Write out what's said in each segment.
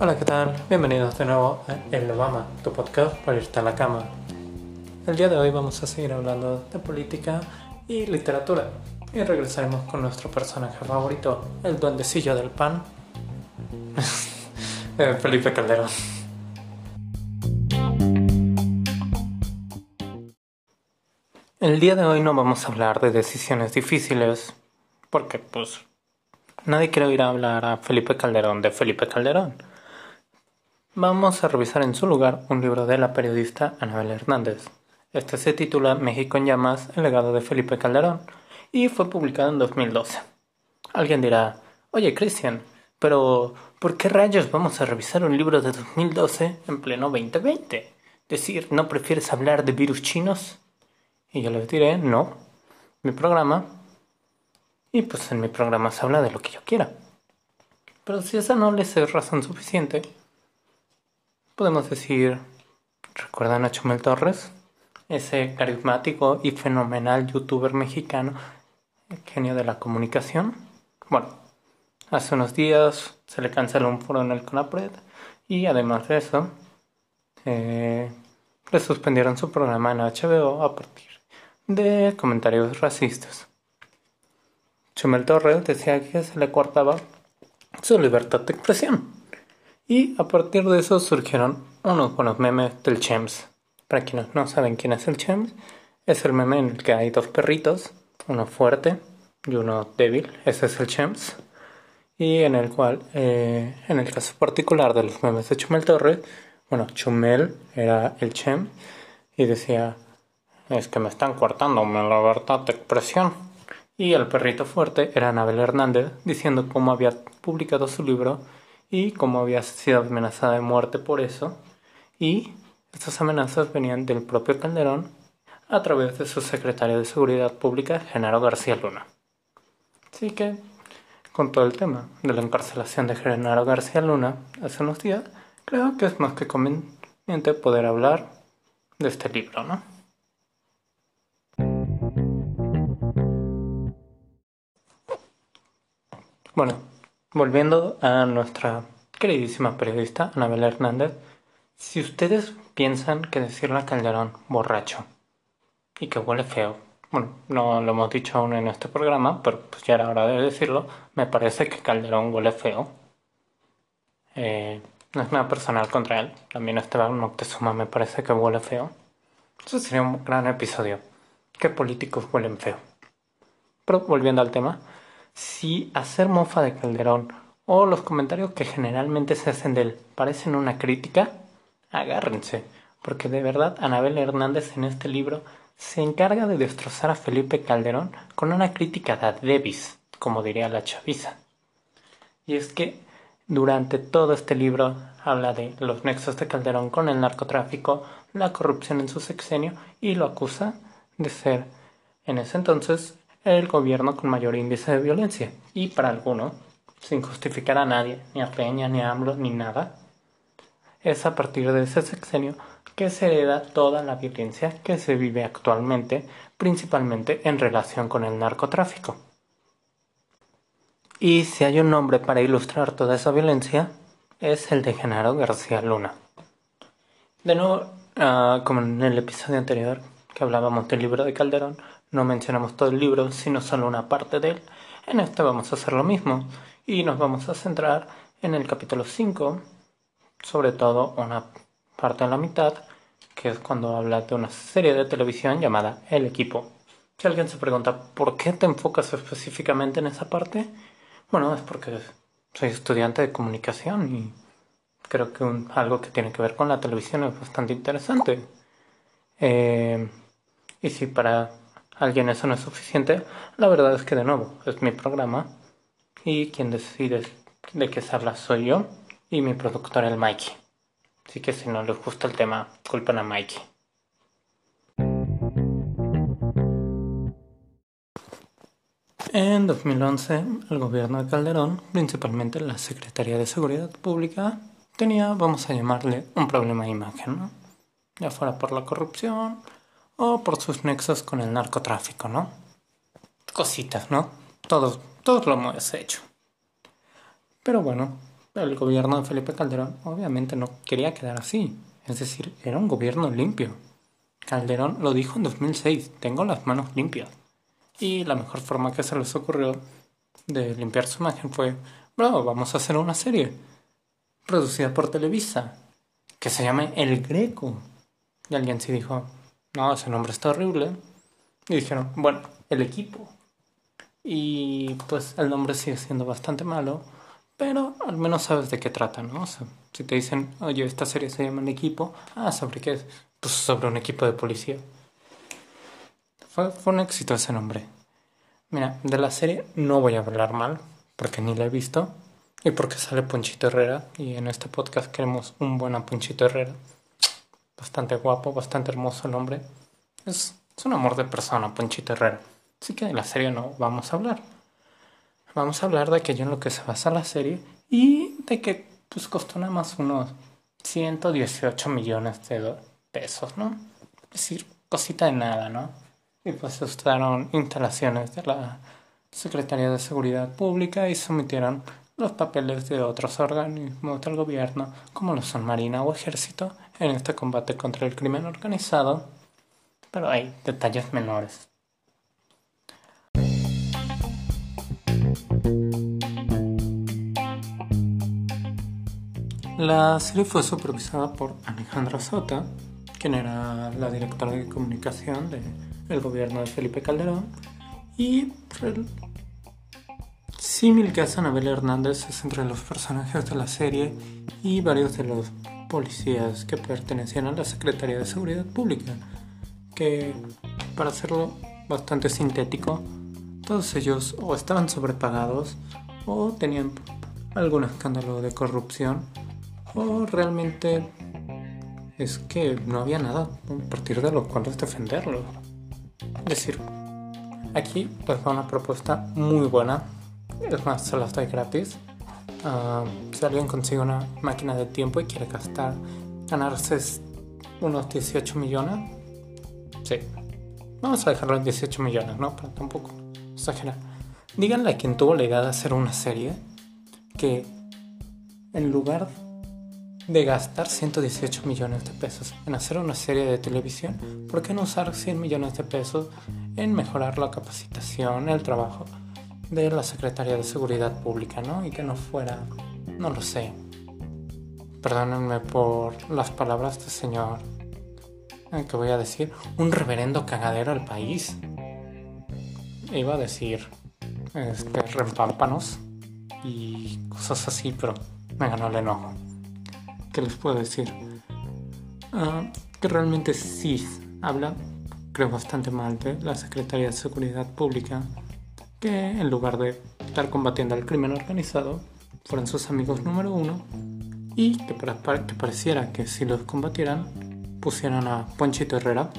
Hola, ¿qué tal? Bienvenidos de nuevo a El Obama, tu podcast para irte a la cama. El día de hoy vamos a seguir hablando de política y literatura y regresaremos con nuestro personaje favorito, el duendecillo del pan, eh, Felipe Calderón. El día de hoy no vamos a hablar de decisiones difíciles, porque pues nadie quiere ir a hablar a Felipe Calderón de Felipe Calderón. Vamos a revisar en su lugar un libro de la periodista Anabel Hernández. Este se titula México en llamas, el legado de Felipe Calderón, y fue publicado en 2012. Alguien dirá, oye Cristian, pero ¿por qué rayos vamos a revisar un libro de 2012 en pleno 2020? Decir, ¿no prefieres hablar de virus chinos? Y yo les diré, no, mi programa. Y pues en mi programa se habla de lo que yo quiera. Pero si esa no les es razón suficiente, podemos decir, ¿recuerdan a Chumel Torres? Ese carismático y fenomenal youtuber mexicano, genio de la comunicación. Bueno, hace unos días se le canceló un foro en el CONAPRED y además de eso, eh, le suspendieron su programa en HBO a partir de comentarios racistas. Chumel Torres decía que se le cortaba su libertad de expresión. Y a partir de eso surgieron unos buenos memes del Chems. Para quienes no saben quién es el Chems, es el meme en el que hay dos perritos, uno fuerte y uno débil, ese es el Chems. Y en el cual, eh, en el caso particular de los memes de Chumel Torres, bueno, Chumel era el Chem y decía, es que me están cortando la libertad de expresión. Y el perrito fuerte era Anabel Hernández diciendo cómo había publicado su libro y cómo había sido amenazada de muerte por eso. Y estas amenazas venían del propio Calderón a través de su secretario de Seguridad Pública, Genaro García Luna. Así que, con todo el tema de la encarcelación de Genaro García Luna hace unos días, creo que es más que conveniente poder hablar de este libro, ¿no? Bueno, volviendo a nuestra queridísima periodista Anabel Hernández, si ustedes piensan que decirle a Calderón borracho y que huele feo, bueno, no lo hemos dicho aún en este programa, pero pues ya era hora de decirlo, me parece que Calderón huele feo. Eh, no es nada personal contra él, también Esteban Moctezuma me parece que huele feo. Eso sería un gran episodio. ¿Qué políticos huelen feo? Pero volviendo al tema, si hacer mofa de Calderón o los comentarios que generalmente se hacen de él parecen una crítica, agárrense, porque de verdad Anabel Hernández en este libro se encarga de destrozar a Felipe Calderón con una crítica de Davis, como diría la chaviza. Y es que durante todo este libro habla de los nexos de Calderón con el narcotráfico, la corrupción en su sexenio y lo acusa de ser en ese entonces el gobierno con mayor índice de violencia. Y para alguno, sin justificar a nadie, ni a Peña, ni a AMLO, ni nada, es a partir de ese sexenio que se hereda toda la violencia que se vive actualmente, principalmente en relación con el narcotráfico. Y si hay un nombre para ilustrar toda esa violencia, es el de Genaro García Luna. De nuevo, uh, como en el episodio anterior que hablábamos del libro de Calderón, no mencionamos todo el libro, sino solo una parte de él. En este vamos a hacer lo mismo y nos vamos a centrar en el capítulo 5, sobre todo una parte en la mitad, que es cuando habla de una serie de televisión llamada El Equipo. Si alguien se pregunta por qué te enfocas específicamente en esa parte, bueno, es porque soy estudiante de comunicación y creo que algo que tiene que ver con la televisión es bastante interesante. Eh, y si para alguien eso no es suficiente, la verdad es que de nuevo es mi programa y quien decide de qué se habla soy yo y mi productor el Mikey. Así que si no les gusta el tema, culpan a Mikey. En 2011, el gobierno de Calderón, principalmente la Secretaría de Seguridad Pública, tenía, vamos a llamarle, un problema de imagen, ¿no? Ya fuera por la corrupción, o por sus nexos con el narcotráfico, ¿no? Cositas, ¿no? todos, todos lo hemos hecho. Pero bueno, el gobierno de Felipe Calderón obviamente no quería quedar así. Es decir, era un gobierno limpio. Calderón lo dijo en 2006, tengo las manos limpias. Y la mejor forma que se les ocurrió de limpiar su imagen fue, bro, vamos a hacer una serie producida por Televisa que se llame El Greco. Y alguien sí dijo, no, ese nombre está horrible. Y dijeron, bueno, el equipo. Y pues el nombre sigue siendo bastante malo, pero al menos sabes de qué trata, ¿no? O sea, si te dicen, oye, esta serie se llama El equipo, ah, ¿sobre qué es? Pues sobre un equipo de policía. Fue, fue un éxito ese nombre. Mira, de la serie no voy a hablar mal, porque ni la he visto, y porque sale Ponchito Herrera, y en este podcast queremos un buen Ponchito Herrera. Bastante guapo, bastante hermoso el hombre. Es, es un amor de persona, Ponchito Herrera. Así que de la serie no vamos a hablar. Vamos a hablar de aquello en lo que se basa la serie y de que pues costó nada más unos 118 millones de pesos, ¿no? Es decir, cosita de nada, ¿no? Y pues se usaron instalaciones de la Secretaría de Seguridad Pública y sometieron los papeles de otros organismos del gobierno, como lo son Marina o Ejército, en este combate contra el crimen organizado. Pero hay detalles menores. La serie fue supervisada por Alejandra Sota, quien era la directora de comunicación del gobierno de Felipe Calderón, y símil que hace Hernández es entre los personajes de la serie y varios de los policías que pertenecían a la Secretaría de Seguridad Pública, que para hacerlo bastante sintético, todos ellos o estaban sobrepagados o tenían algún escándalo de corrupción o realmente es que no había nada a partir de lo cual defenderlo. Es decir, aquí pues va una propuesta muy buena, es más, se las doy gratis. Uh, si alguien consigue una máquina de tiempo y quiere gastar, ganarse unos 18 millones, sí, vamos a dejarlo en 18 millones, ¿no? Para tampoco exagerar. Díganle a quien tuvo la idea de hacer una serie que en lugar de gastar 118 millones de pesos en hacer una serie de televisión, ¿por qué no usar 100 millones de pesos en mejorar la capacitación, el trabajo de la Secretaría de Seguridad Pública, ¿no? Y que no fuera, no lo sé, perdónenme por las palabras de señor eh, que voy a decir, un reverendo cagadero al país. Iba a decir, este, rempámpanos y cosas así, pero me ganó el enojo. ¿qué les puedo decir? Ah, que realmente sí habla, creo, bastante mal de la Secretaría de Seguridad Pública, que en lugar de estar combatiendo al crimen organizado, fueran sus amigos número uno, y que, para, que pareciera que si los combatieran, pusieran a Ponchito Herrera,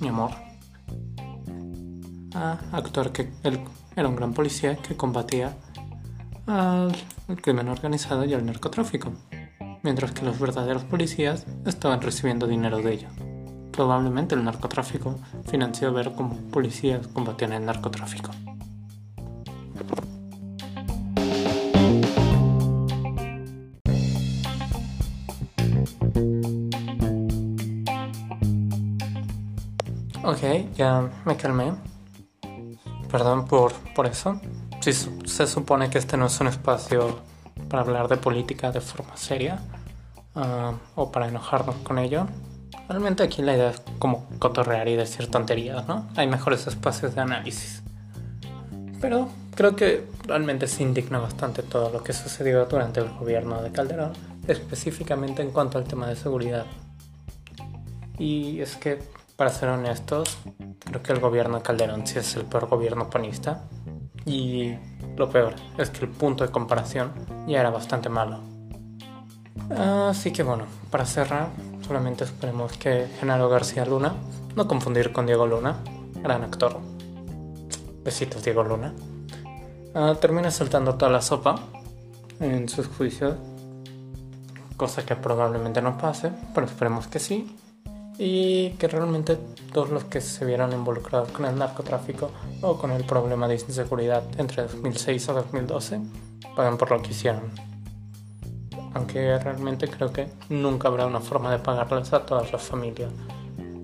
mi amor, a actuar que él era un gran policía que combatía al crimen organizado y al narcotráfico mientras que los verdaderos policías estaban recibiendo dinero de ello. Probablemente el narcotráfico financió ver cómo policías combatían el narcotráfico. Ok, ya me calmé. Perdón por, por eso. Si se supone que este no es un espacio para hablar de política de forma seria ah, o para enojarnos con ello. Realmente aquí la idea es como cotorrear y decir tonterías, ¿no? Hay mejores espacios de análisis. Pero creo que realmente se indigna bastante todo lo que sucedió durante el gobierno de Calderón, específicamente en cuanto al tema de seguridad. Y es que, para ser honestos, creo que el gobierno de Calderón sí es el peor gobierno panista. Y lo peor es que el punto de comparación ya era bastante malo. Así que bueno, para cerrar, solamente esperemos que Genaro García Luna, no confundir con Diego Luna, gran actor, besitos Diego Luna, uh, termine soltando toda la sopa en sus juicios, cosa que probablemente no pase, pero esperemos que sí. y que realmente todos los que se vieron involucrados con el narcotráfico o con el problema de inseguridad entre 2006 a 2012 pagan por lo que hicieron. Aunque realmente creo que nunca habrá una forma de pagarles a todas las familias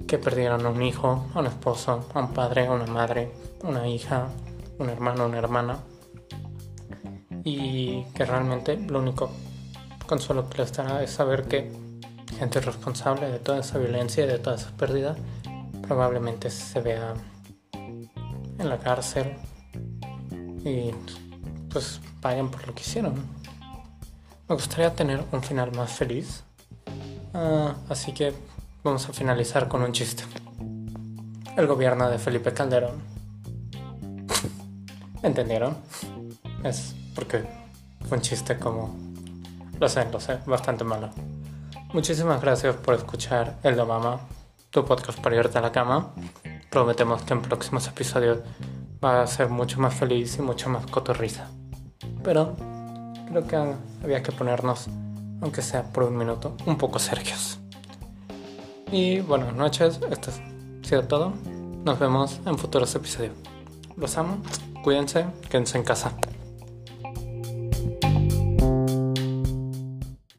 que perdieron a un hijo, a un esposo, a un padre, a una madre, una hija, un hermano, una hermana. Y que realmente lo único consuelo que les dará es saber que gente responsable de toda esa violencia y de toda esa pérdida probablemente se vea en la cárcel y pues paguen por lo que hicieron. Me gustaría tener un final más feliz, ah, así que vamos a finalizar con un chiste. El gobierno de Felipe Calderón. ¿Entendieron? Es porque fue un chiste como... Lo sé, lo sé, bastante malo. Muchísimas gracias por escuchar El de Mama, tu podcast para irte a la cama. Prometemos que en próximos episodios va a ser mucho más feliz y mucho más cotorriza. Pero creo que había que ponernos, aunque sea por un minuto, un poco serios. Y buenas noches, esto ha sido todo. Nos vemos en futuros episodios. Los amo, cuídense, quédense en casa.